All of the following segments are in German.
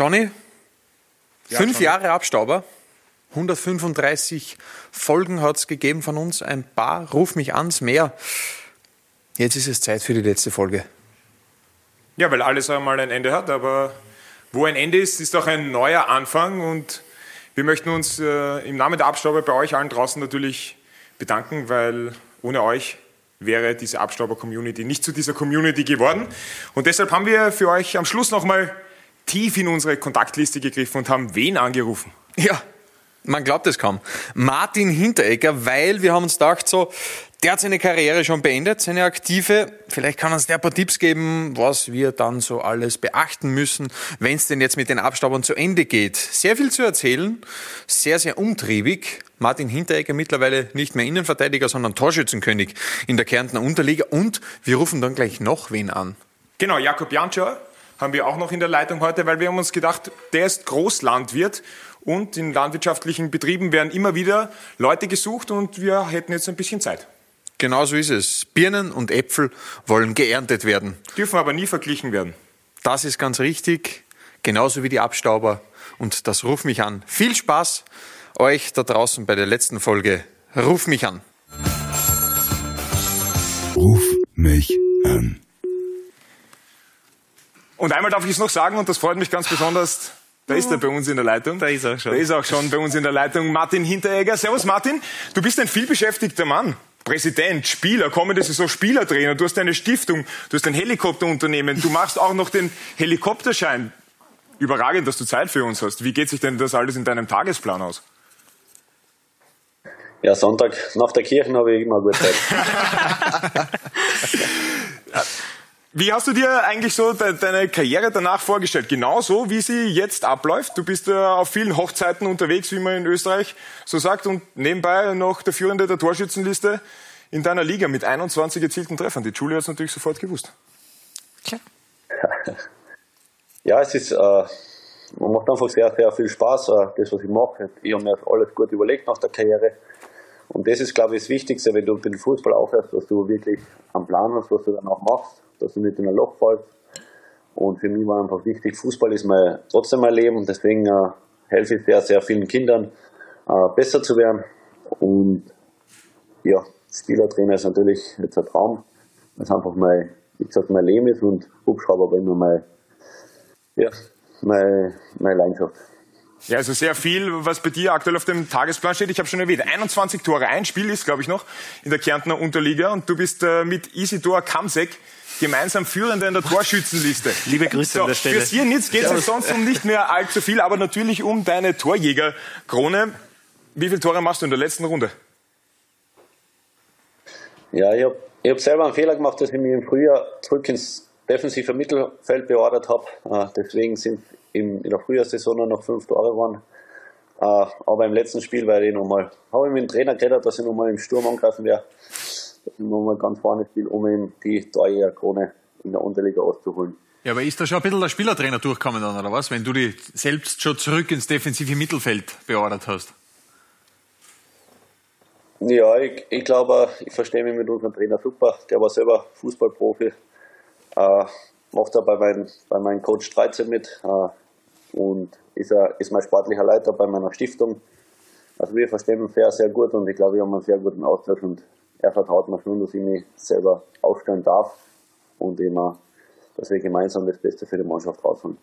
Johnny, ja, fünf Johnny. Jahre Abstauber. 135 Folgen hat es gegeben von uns. Ein paar, ruf mich ans, mehr. Jetzt ist es Zeit für die letzte Folge. Ja, weil alles einmal ein Ende hat, aber wo ein Ende ist, ist auch ein neuer Anfang und wir möchten uns äh, im Namen der Abstauber bei euch allen draußen natürlich bedanken, weil ohne euch wäre diese Abstauber-Community nicht zu dieser Community geworden. Und deshalb haben wir für euch am Schluss nochmal tief in unsere Kontaktliste gegriffen und haben wen angerufen? Ja, man glaubt es kaum. Martin Hinteregger, weil wir haben uns gedacht, so, der hat seine Karriere schon beendet, seine aktive. Vielleicht kann uns der ein paar Tipps geben, was wir dann so alles beachten müssen, wenn es denn jetzt mit den Abstaubern zu Ende geht. Sehr viel zu erzählen, sehr, sehr umtriebig. Martin Hinteregger mittlerweile nicht mehr Innenverteidiger, sondern Torschützenkönig in der Kärntner Unterliga. Und wir rufen dann gleich noch wen an. Genau, Jakob Jantscher haben wir auch noch in der Leitung heute, weil wir haben uns gedacht, der ist Großlandwirt und in landwirtschaftlichen Betrieben werden immer wieder Leute gesucht und wir hätten jetzt ein bisschen Zeit. Genau so ist es. Birnen und Äpfel wollen geerntet werden. Dürfen aber nie verglichen werden. Das ist ganz richtig. Genauso wie die Abstauber. Und das Ruf mich an. Viel Spaß euch da draußen bei der letzten Folge. Ruf mich an. Ruf mich an. Und einmal darf ich es noch sagen, und das freut mich ganz besonders, da ist er bei uns in der Leitung. Da ist er schon. Da ist auch schon bei uns in der Leitung Martin Hinteregger. Servus Martin, du bist ein vielbeschäftigter Mann. Präsident, Spieler, kommende Saison Spielertrainer, du hast eine Stiftung, du hast ein Helikopterunternehmen, du machst auch noch den Helikopterschein. Überragend, dass du Zeit für uns hast. Wie geht sich denn das alles in deinem Tagesplan aus? Ja, Sonntag nach der Kirche habe ich immer gut Zeit. Wie hast du dir eigentlich so deine Karriere danach vorgestellt? Genauso, wie sie jetzt abläuft? Du bist ja auf vielen Hochzeiten unterwegs, wie man in Österreich so sagt, und nebenbei noch der Führende der Torschützenliste in deiner Liga mit 21 erzielten Treffern. Die Julia hat es natürlich sofort gewusst. Klar. Ja, es ist, äh, man macht einfach sehr, sehr viel Spaß, äh, das, was ich mache. Ich habe mir alles gut überlegt nach der Karriere. Und das ist, glaube ich, das Wichtigste, wenn du den Fußball aufhörst, dass du wirklich am Plan hast, was du dann auch machst dass du nicht in ein Loch fällst. Und für mich war einfach wichtig, Fußball ist mein, trotzdem mein Leben. Deswegen äh, helfe ich sehr, sehr vielen Kindern, äh, besser zu werden. Und ja, Spielertrainer ist natürlich jetzt ein Traum, weil es einfach mein, wie gesagt, mein Leben ist und Hubschrauber war immer mein, ja, meine, meine Leidenschaft. Ja, also sehr viel, was bei dir aktuell auf dem Tagesplan steht. Ich habe schon erwähnt, 21 Tore, ein Spiel ist, glaube ich, noch in der Kärntner Unterliga und du bist äh, mit Isidor Kamsek gemeinsam Führender in der Torschützenliste. Liebe Grüße so, an der Stelle. Fürs hier nichts geht es sonst um nicht mehr allzu viel, aber natürlich um deine Torjägerkrone. Wie viele Tore machst du in der letzten Runde? Ja, ich habe hab selber einen Fehler gemacht, dass ich mich im Frühjahr zurück ins defensive Mittelfeld beordert habe. Äh, deswegen sind in der Frühjahrssaison nur noch fünf Tore geworden. Äh, aber im letzten Spiel werde ich nochmal, habe ich mit dem Trainer geredet, dass ich nochmal im Sturm angreifen werde ich nochmal ganz vorne spiele, um ihm die Torjägerkrone in der Unterliga auszuholen. Ja, aber ist da schon ein bisschen der Spielertrainer durchgekommen dann, oder was? Wenn du dich selbst schon zurück ins defensive Mittelfeld beordert hast? Ja, ich, ich glaube, ich verstehe mich mit unserem Trainer super. Der war selber Fußballprofi. Äh, macht er bei, mein, bei meinem Coach 13 mit äh, und ist, er, ist mein sportlicher Leiter bei meiner Stiftung. Also wir verstehen uns sehr, sehr gut und ich glaube, wir haben einen sehr guten Austausch und er vertraut mir schon, dass ich mich selber aufstellen darf und immer, dass wir gemeinsam das Beste für die Mannschaft rausholen.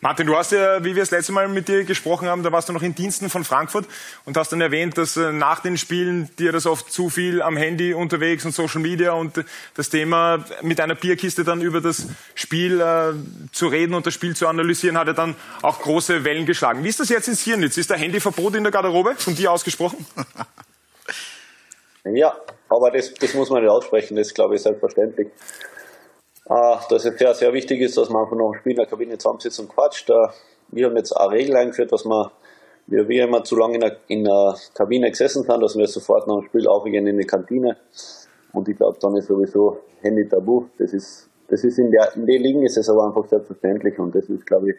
Martin, du hast ja, wie wir das letzte Mal mit dir gesprochen haben, da warst du noch in Diensten von Frankfurt und hast dann erwähnt, dass äh, nach den Spielen dir das oft zu viel am Handy unterwegs und Social Media und das Thema mit einer Bierkiste dann über das Spiel äh, zu reden und das Spiel zu analysieren, hat ja dann auch große Wellen geschlagen. Wie ist das jetzt in Siernitz? Ist der Handyverbot in der Garderobe von dir ausgesprochen? Ja, aber das, das muss man nicht aussprechen, das glaube ich, selbstverständlich. Äh, dass es sehr, sehr wichtig ist, dass man einfach noch ein Spiel in der Kabine zusammensitzt und quatscht. Wir haben jetzt eine Regel eingeführt, dass man, wir, wir immer zu lange in der, in der Kabine gesessen sind, dass wir sofort nach dem Spiel aufgehen in die Kantine. Und ich glaube, dann ist sowieso Handy tabu. Das ist, das ist in der, in den Ligen ist es aber einfach selbstverständlich und das ist, glaube ich,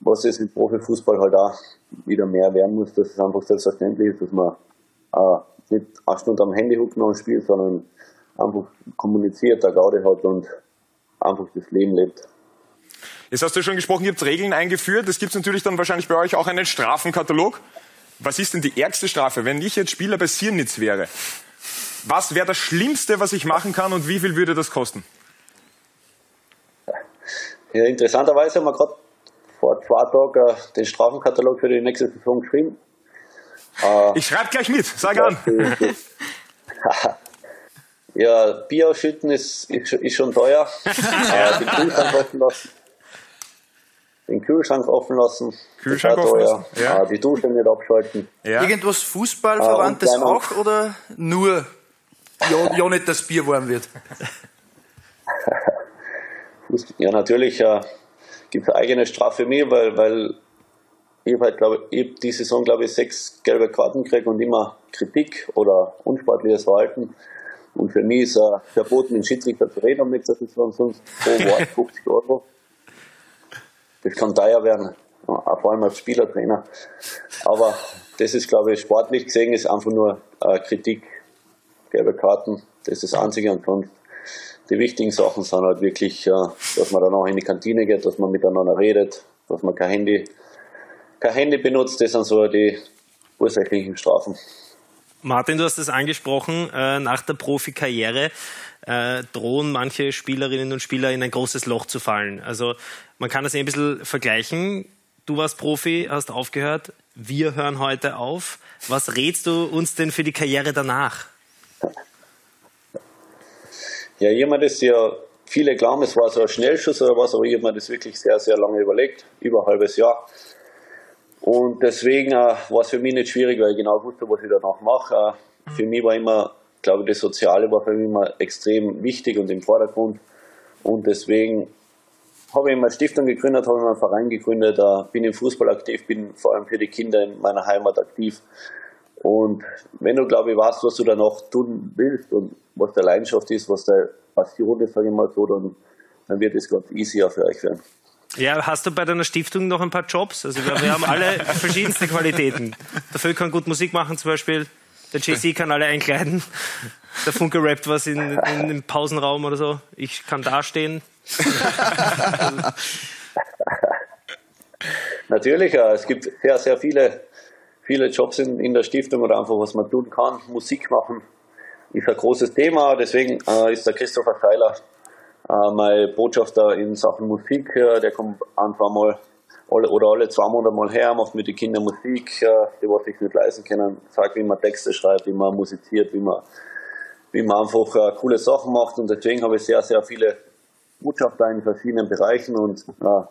was es im Profifußball halt auch wieder mehr werden muss, dass es einfach selbstverständlich ist, dass man äh, nicht eine Stunde am Handy hucken und spielt, sondern einfach kommuniziert, der Gaude hat und einfach das Leben lebt. Jetzt hast du schon gesprochen, ihr habt Regeln eingeführt. Es gibt natürlich dann wahrscheinlich bei euch auch einen Strafenkatalog. Was ist denn die ärgste Strafe, wenn ich jetzt Spieler bei Sirnitz wäre? Was wäre das Schlimmste, was ich machen kann und wie viel würde das kosten? Ja, interessanterweise haben wir gerade vor zwei Tagen äh, den Strafenkatalog für die nächste Saison geschrieben. Äh, ich schreibe gleich mit, sag an. ja, Bier ausschütten ist, ist, ist schon teuer. äh, den Kühlschrank offen lassen. Den Kühlschrank offen lassen. Kühlschrank offen lassen. Ja. Äh, die Dusche nicht abschalten. Ja. Irgendwas Fußballverwandtes äh, auch oder nur ja, ja nicht, dass Bier warm wird? ja, natürlich äh, gibt es eine eigene Strafe für mich, weil, weil ich habe halt, glaube ich, die Saison, glaube ich, sechs gelbe Karten gekriegt und immer Kritik oder unsportliches Verhalten. Und für mich ist äh, verboten, den Schiedsrichter zu reden um nächste Saison, sonst pro Wort 50 Euro. Das kann teuer werden, vor allem als Spielertrainer. Aber das ist, glaube ich, sportlich gesehen, ist einfach nur äh, Kritik, gelbe Karten. Das ist das Einzige und sonst die wichtigen Sachen sind halt wirklich, äh, dass man dann auch in die Kantine geht, dass man miteinander redet, dass man kein Handy, kein Handy benutzt. Das sind so die ursächlichen Strafen. Martin, du hast es angesprochen, äh, nach der Profikarriere äh, drohen manche Spielerinnen und Spieler in ein großes Loch zu fallen. Also man kann das ein bisschen vergleichen. Du warst Profi, hast aufgehört, wir hören heute auf. Was rätst du uns denn für die Karriere danach? Ja, jemand ist ja, viele glauben, es war so ein Schnellschuss oder was, aber ich habe mir das wirklich sehr, sehr lange überlegt, über ein halbes Jahr. Und deswegen äh, war es für mich nicht schwierig, weil ich genau wusste, was ich danach mache. Äh, für mich war immer, glaube ich, das Soziale war für mich immer extrem wichtig und im Vordergrund. Und deswegen habe ich immer Stiftung gegründet, habe ich einen Verein gegründet, äh, bin im Fußball aktiv, bin vor allem für die Kinder in meiner Heimat aktiv. Und wenn du, glaube ich, weißt, was du da noch tun willst und was deine Leidenschaft ist, was deine Passion ist, sage ich mal so, dann, dann wird es ganz easier für euch werden. Ja, hast du bei deiner Stiftung noch ein paar Jobs? Also wir, wir haben alle verschiedenste Qualitäten. Der Phil kann gut Musik machen zum Beispiel. Der JC kann alle einkleiden. Der Funke rappt was in, in, im Pausenraum oder so. Ich kann dastehen. Natürlich, ja. Es gibt sehr, sehr viele viele Jobs in, in der Stiftung oder einfach was man tun kann. Musik machen ist ein großes Thema, deswegen äh, ist der Christopher Seiler äh, mein Botschafter in Sachen Musik. Äh, der kommt einfach mal alle, oder alle zwei Monate mal her, macht mit den Kindern Musik, äh, die was sich nicht leisten können, sagt, wie man Texte schreibt, wie man musiziert, wie man, wie man einfach äh, coole Sachen macht und deswegen habe ich sehr, sehr viele Botschafter in verschiedenen Bereichen und äh,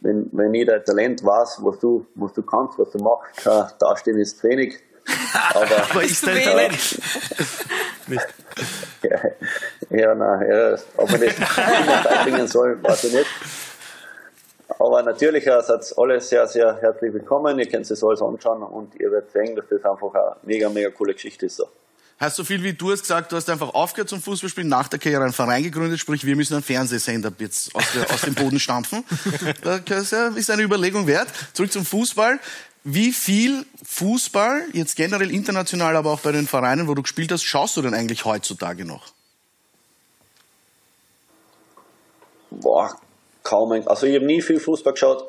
wenn, wenn jeder Talent weiß, was du, was du kannst, was du machst, äh, dastehen ist wenig. Aber, aber ist dein Talent? nicht. Ja, ja, nein, ja, ob man das immer beibringen soll, weiß ich nicht. Aber natürlich äh, seid alle sehr, sehr herzlich willkommen. Ihr könnt es alles anschauen und ihr werdet sehen, dass das einfach eine mega, mega coole Geschichte ist. So heißt so viel wie du hast gesagt, du hast einfach aufgehört zum Fußballspielen, nach der Karriere einen Verein gegründet, sprich wir müssen einen Fernsehsender jetzt aus, der, aus dem Boden stampfen. Das ist eine Überlegung wert. Zurück zum Fußball. Wie viel Fußball, jetzt generell international, aber auch bei den Vereinen, wo du gespielt hast, schaust du denn eigentlich heutzutage noch? Boah, kaum. Also ich habe nie viel Fußball geschaut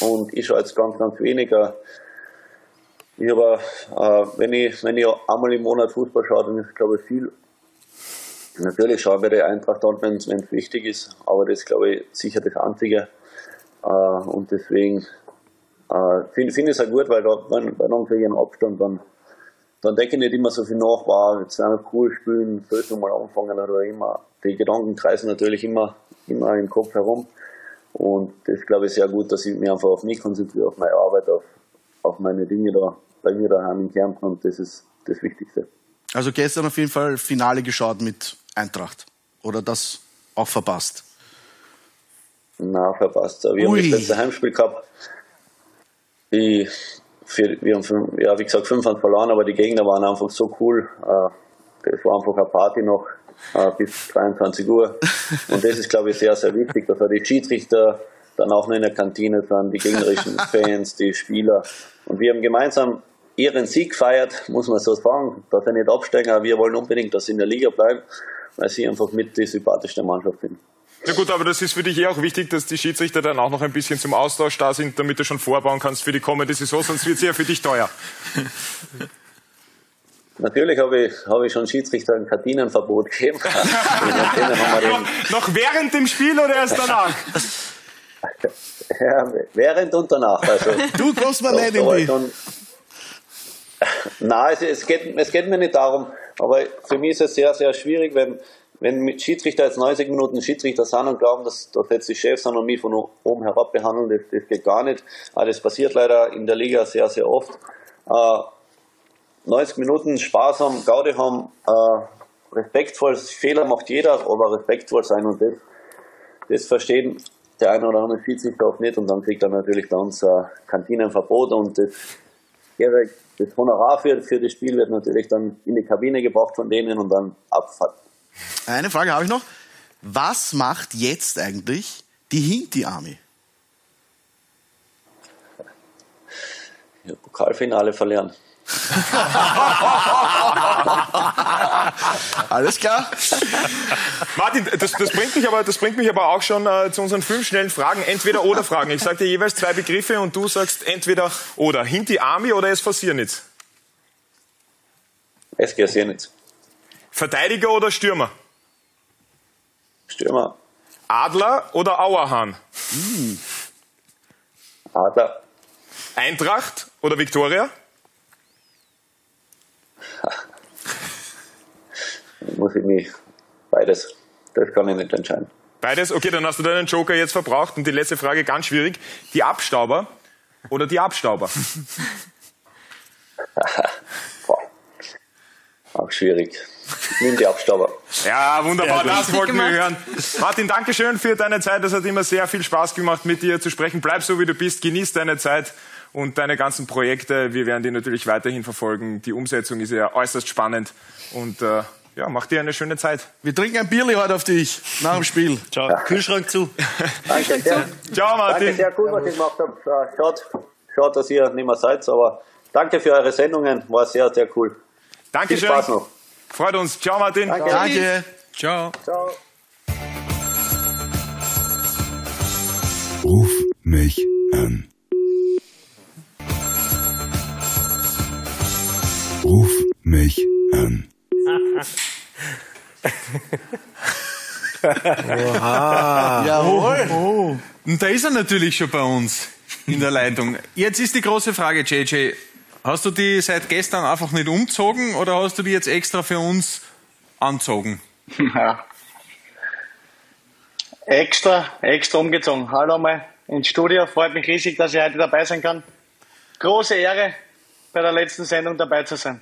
und ich schaue jetzt ganz, ganz weniger. Ich habe, äh, wenn ich, wenn ich einmal im Monat Fußball schaue, dann ist, glaube ich, viel. Natürlich schaue ich bei der Eintracht an, wenn es wichtig ist, aber das ist, glaube ich, sicher das Einzige. Äh, und deswegen äh, finde find ich es auch gut, weil da, wenn, bei einem kleinen Abstand, dann, dann denke ich nicht immer so viel nach, wow, jetzt werden wir cool spielen, sollst du mal anfangen oder immer. Die Gedanken kreisen natürlich immer, immer im Kopf herum. Und das glaube ich sehr gut, dass ich mich einfach auf mich konzentriere, auf meine Arbeit, auf, auf meine Dinge da bei mir daheim in Kärnten und das ist das Wichtigste. Also gestern auf jeden Fall Finale geschaut mit Eintracht. Oder das auch verpasst? Na, verpasst. Wir Ui. haben das letzte Heimspiel gehabt. Die, für, wir haben, ja, wie gesagt, 5 verloren, aber die Gegner waren einfach so cool. Äh, das war einfach eine Party noch äh, bis 23 Uhr. Und das ist, glaube ich, sehr, sehr wichtig, dass auch die Schiedsrichter dann auch noch in der Kantine sind, die gegnerischen Fans, die Spieler. Und wir haben gemeinsam ihren Sieg feiert, muss man so sagen, dass sie nicht absteigen, aber wir wollen unbedingt, dass sie in der Liga bleiben, weil sie einfach mit die sympathischste Mannschaft sind. Na gut, aber das ist für dich eh auch wichtig, dass die Schiedsrichter dann auch noch ein bisschen zum Austausch da sind, damit du schon vorbauen kannst für die kommende Saison, sonst wird es ja für dich teuer. Natürlich habe ich, habe ich schon Schiedsrichter ein Kardinenverbot gegeben. noch während dem Spiel oder erst danach? ja, während und danach. Also, du kommst mal nicht in die. Nein, es, es, geht, es geht mir nicht darum, aber für mich ist es sehr, sehr schwierig, wenn, wenn Schiedsrichter jetzt 90 Minuten Schiedsrichter sind und glauben, dass, dass jetzt die Chefs sind und mich von oben herab behandeln, das, das geht gar nicht. Aber das passiert leider in der Liga sehr, sehr oft. Äh, 90 Minuten Spaß haben, Gaude haben, äh, respektvoll, Fehler macht jeder, aber respektvoll sein und das, das verstehen der eine oder andere Schiedsrichter auch nicht und dann kriegt er natürlich bei uns ein Kantinenverbot und das, das Honorar für, für das Spiel wird natürlich dann in die Kabine gebracht von denen und dann Abfahrt. Eine Frage habe ich noch. Was macht jetzt eigentlich die Hinti-Army? Ja, Pokalfinale verlieren. Alles klar. Martin, das, das, bringt mich aber, das bringt mich aber auch schon äh, zu unseren fünf schnellen Fragen. Entweder oder Fragen. Ich sage dir jeweils zwei Begriffe und du sagst entweder oder. Hinti Army oder SV Siernitz? SG Siernitz. Verteidiger oder Stürmer? Stürmer. Adler oder Auerhahn? Hm. Adler. Eintracht oder Viktoria? Muss ich mich beides. Das kann ich nicht entscheiden. Beides? Okay, dann hast du deinen Joker jetzt verbraucht. Und die letzte Frage, ganz schwierig. Die Abstauber oder die Abstauber? Boah. Auch schwierig. Nimm die Abstauber. Ja, wunderbar, das wollten wir hören. Martin, danke schön für deine Zeit. Das hat immer sehr viel Spaß gemacht, mit dir zu sprechen. Bleib so, wie du bist. Genieß deine Zeit und deine ganzen Projekte. Wir werden die natürlich weiterhin verfolgen. Die Umsetzung ist ja äußerst spannend und äh, ja, mach dir eine schöne Zeit. Wir trinken ein Bierli heute auf dich nach dem Spiel. Ciao. Ja. Kühlschrank zu. Danke sehr. Ciao, Martin. Danke, sehr cool, was ihr gemacht habt. Schaut, schaut, dass ihr nicht mehr seid, aber danke für eure Sendungen. War sehr, sehr cool. Dankeschön. Viel Spaß noch. Freut uns. Ciao, Martin. Danke. Danke. Ciao. Ciao. Ruf mich an. Ruf mich an. Oha. Jawohl. Oh. Und da ist er natürlich schon bei uns in der Leitung. Jetzt ist die große Frage, JJ. Hast du die seit gestern einfach nicht umzogen oder hast du die jetzt extra für uns anzogen? Ja. Extra, extra umgezogen. Hallo mal ins Studio. Freut mich riesig, dass ich heute dabei sein kann. Große Ehre, bei der letzten Sendung dabei zu sein.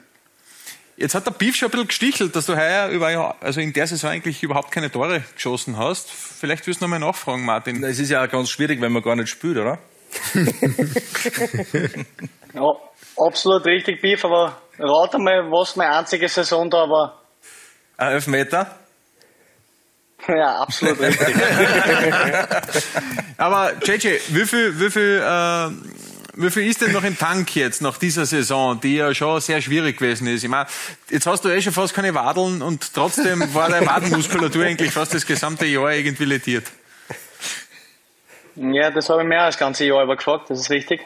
Jetzt hat der Beef schon ein bisschen gestichelt, dass du heuer über, also in der Saison eigentlich überhaupt keine Tore geschossen hast. Vielleicht wirst du nochmal nachfragen, Martin. Es ist ja auch ganz schwierig, wenn man gar nicht spielt, oder? Ja, absolut richtig, Beef, aber rate mal, was meine einzige Saison da war. Ein Elfmeter? Ja, absolut richtig. aber JJ, wie viel, wie viel äh, wie viel ist denn noch im Tank jetzt nach dieser Saison, die ja schon sehr schwierig gewesen ist? Ich meine, jetzt hast du eh schon fast keine Wadeln und trotzdem war deine Wadenmuskulatur eigentlich fast das gesamte Jahr irgendwie lediert. Ja, das habe ich mehr als das ganze Jahr über gefragt, das ist richtig.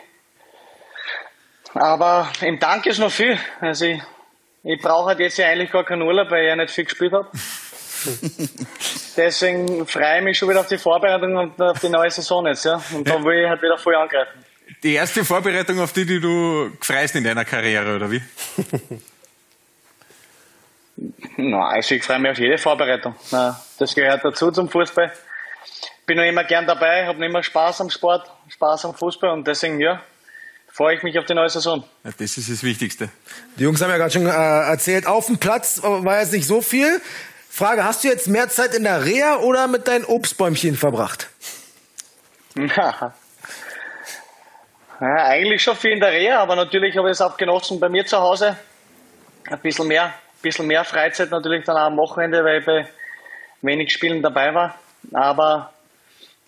Aber im Tank ist noch viel. Also ich, ich brauche halt jetzt ja eigentlich gar keinen Urlaub, weil ich ja nicht viel gespielt habe. Deswegen freue ich mich schon wieder auf die Vorbereitung und auf die neue Saison jetzt, ja. Und da will ich halt wieder voll angreifen. Die erste Vorbereitung, auf die, die du freust in deiner Karriere, oder wie? Na, also ich freue mich auf jede Vorbereitung. Das gehört dazu zum Fußball. Bin noch immer gern dabei, habe noch immer Spaß am Sport, Spaß am Fußball und deswegen, ja, freue ich mich auf die neue Saison. Ja, das ist das Wichtigste. Die Jungs haben ja gerade schon äh, erzählt, auf dem Platz war jetzt nicht so viel. Frage, hast du jetzt mehr Zeit in der Reha oder mit deinen Obstbäumchen verbracht? Ja, eigentlich schon viel in der Reha, aber natürlich habe ich es auch genossen bei mir zu Hause. Ein bisschen mehr, ein bisschen mehr Freizeit natürlich dann auch am Wochenende, weil ich bei wenig Spielen dabei war. Aber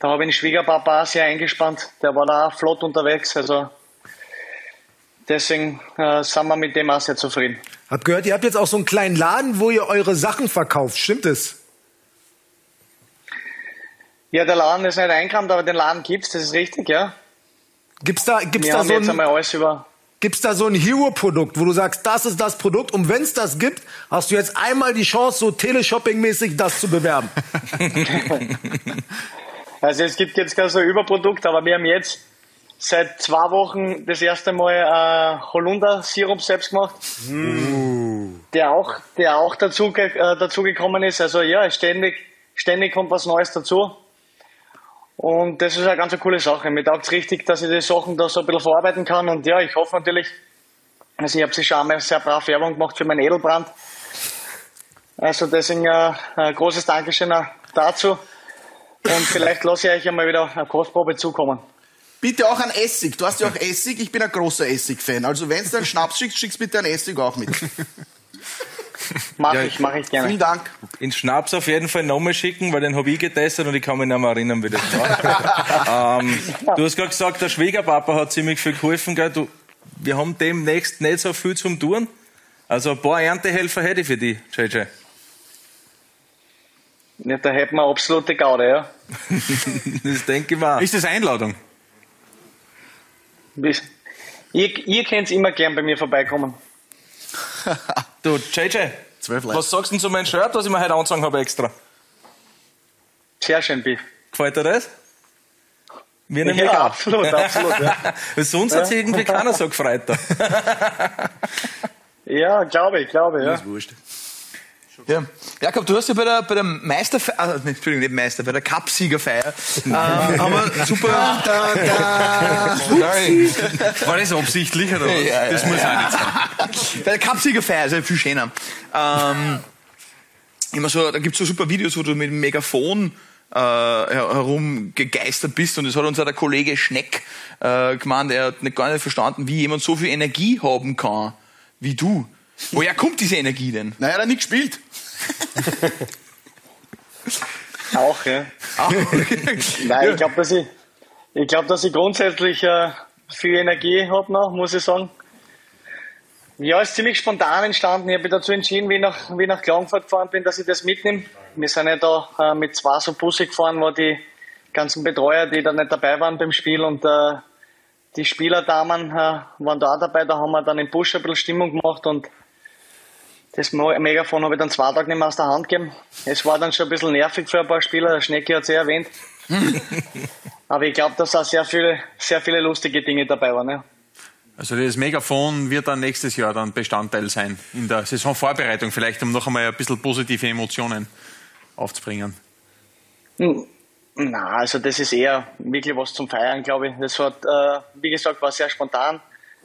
da habe ich den Schwiegerpapa sehr eingespannt. Der war da auch flott unterwegs. Also deswegen äh, sind wir mit dem auch sehr zufrieden. Hab gehört, ihr habt jetzt auch so einen kleinen Laden, wo ihr eure Sachen verkauft. Stimmt es? Ja, der Laden ist nicht eingerammt, aber den Laden gibt's, das ist richtig, ja. Gibt's da, gibt's Wir da haben so jetzt ein, einmal alles über. gibt's da so ein Hero-Produkt, wo du sagst, das ist das Produkt und wenn es das gibt, hast du jetzt einmal die Chance, so Teleshopping-mäßig das zu bewerben. Also es gibt jetzt kein so Überprodukt, aber wir haben jetzt seit zwei Wochen das erste Mal äh, Holunder-Sirup selbst gemacht. Der auch, der auch dazu, äh, dazu gekommen ist. Also ja, ständig, ständig kommt was Neues dazu. Und das ist eine ganz coole Sache. Mir taugt es richtig, dass ich die Sachen da so ein bisschen verarbeiten kann. Und ja, ich hoffe natürlich, also ich habe sich schon einmal sehr brav Werbung gemacht für meinen Edelbrand. Also deswegen äh, ein großes Dankeschön dazu. Und vielleicht lasse ich euch einmal wieder eine Kostprobe zukommen. Bitte auch an Essig. Du hast ja auch Essig. Ich bin ein großer Essig-Fan. Also wenn du einen Schnaps schickst, schickst bitte einen Essig auch mit. Mach ich, mache ich gerne. Vielen Dank. In Schnaps auf jeden Fall nochmal schicken, weil den habe ich getestet und ich kann mich nicht mehr erinnern, wie das war. ähm, du hast gerade gesagt, der Schwiegerpapa hat ziemlich viel geholfen. Gell? Du, wir haben demnächst nicht so viel zum Tun. Also ein paar Erntehelfer hätte ich für dich, JJ. Ja, da hätten wir absolute Gaude, ja. Das denke ich mal. Ist das Einladung? Bis- Ihr, ihr könnt immer gern bei mir vorbeikommen. Du, JJ, Zwölf Leute. was sagst du denn zu meinem Shirt, was ich mir heute angezogen habe extra? Sehr schön, Biff. Gefällt dir das? Mir nämlich Ja, absolut, absolut. Ja, Sonst hat sich irgendwie keiner so gefreut. Da. ja glaube ich, glaube ich, ja. Wurscht. Ja. Jakob, du hast ja bei der, bei der Meisterfeier, also, nicht, Entschuldigung, nicht Meister, bei der Cup-Siegerfeier, haben wir super, Da, da. sorry, War das absichtlich oder was? Ja, ja, das muss ja. auch nicht sein. bei der Cup-Siegerfeier, ist ja viel schöner. Ähm, immer so, da gibt's so super Videos, wo du mit dem Megafon äh, her- herumgegeistert bist und das hat uns auch der Kollege Schneck äh, gemeint, er hat nicht gar nicht verstanden, wie jemand so viel Energie haben kann wie du. Woher kommt diese Energie denn? Naja, er hat nicht gespielt. Auch, ja. Nein, ich glaube, dass ich, ich glaube, dass ich grundsätzlich äh, viel Energie habe noch, muss ich sagen. Ja, ist ziemlich spontan entstanden. Ich habe mich dazu entschieden, wie ich nach, wie ich nach Klagenfurt gefahren bin, dass ich das mitnehme. Wir sind ja da äh, mit zwei so Busse gefahren, wo die ganzen Betreuer, die da nicht dabei waren beim Spiel und äh, die Spielerdamen äh, waren da auch dabei. Da haben wir dann im Bus ein bisschen Stimmung gemacht und das Megafon habe ich dann zwei Tage nicht mehr aus der Hand gegeben. Es war dann schon ein bisschen nervig für ein paar Spieler, der Schnecke hat es eh erwähnt. Aber ich glaube, dass auch sehr viele, sehr viele lustige Dinge dabei waren. Ja. Also das Megafon wird dann nächstes Jahr dann Bestandteil sein in der Saisonvorbereitung, vielleicht um noch einmal ein bisschen positive Emotionen aufzubringen. Hm, Na, also das ist eher wirklich was zum Feiern, glaube ich. Das hat, äh, wie gesagt, war sehr spontan,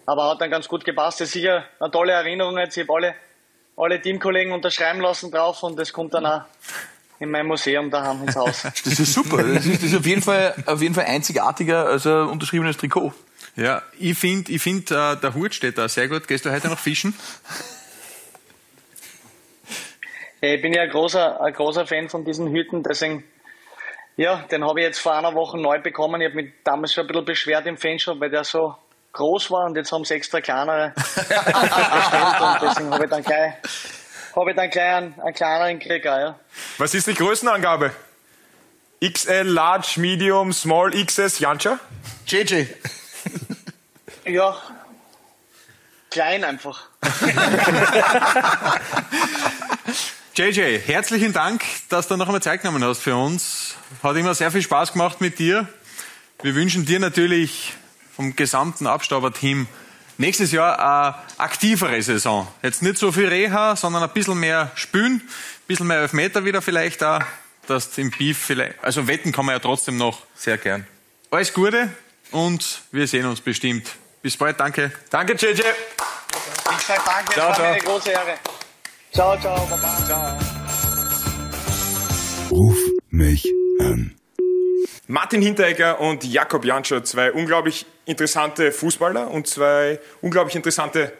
aber hat dann ganz gut gepasst. Das ist sicher eine tolle Erinnerung jetzt. Ich habe alle, alle Teamkollegen unterschreiben lassen drauf und das kommt dann auch in mein Museum daheim ins Haus. Das ist super. Das ist, das ist auf jeden Fall, auf jeden Fall einzigartiger als ein unterschriebenes Trikot. Ja, ich finde, ich find, äh, der Hut steht da sehr gut. Gehst du heute noch fischen? Ja, Ich bin ja ein großer, ein großer Fan von diesen Hüten, deswegen, ja, den habe ich jetzt vor einer Woche neu bekommen. Ich habe mich damals schon ein bisschen beschwert im Fanshop, weil der so groß war und jetzt haben sie extra kleinere bestellt und deswegen habe ich dann gleich, habe ich dann gleich einen, einen kleineren gekriegt, ja. Was ist die Größenangabe? XL, Large, Medium, Small, XS, Jancha? JJ. Ja, klein einfach. JJ, herzlichen Dank, dass du noch einmal Zeit genommen hast für uns. Hat immer sehr viel Spaß gemacht mit dir. Wir wünschen dir natürlich vom gesamten Abstauber-Team nächstes Jahr eine aktivere Saison. Jetzt nicht so viel Reha, sondern ein bisschen mehr Spülen, ein bisschen mehr Elfmeter wieder vielleicht da, dass im Beef vielleicht, also wetten kann man ja trotzdem noch. Sehr gern. Alles Gute und wir sehen uns bestimmt. Bis bald, danke. Danke, JJ. Ich sage danke, Ciao, es war mir ciao. eine große Ehre. Ciao, ciao, Baba. Ciao. Ruf mich an. Martin Hinteregger und Jakob Janscher, zwei unglaublich interessante Fußballer und zwei unglaublich interessante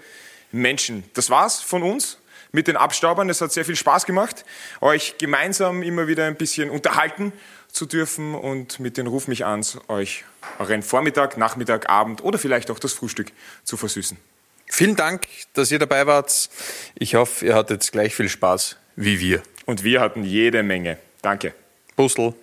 Menschen. Das war's von uns mit den Abstaubern. Es hat sehr viel Spaß gemacht, euch gemeinsam immer wieder ein bisschen unterhalten zu dürfen und mit den Ruf mich ans euch euren Vormittag, Nachmittag, Abend oder vielleicht auch das Frühstück zu versüßen. Vielen Dank, dass ihr dabei wart. Ich hoffe, ihr hattet gleich viel Spaß wie wir. Und wir hatten jede Menge. Danke. Puzzle.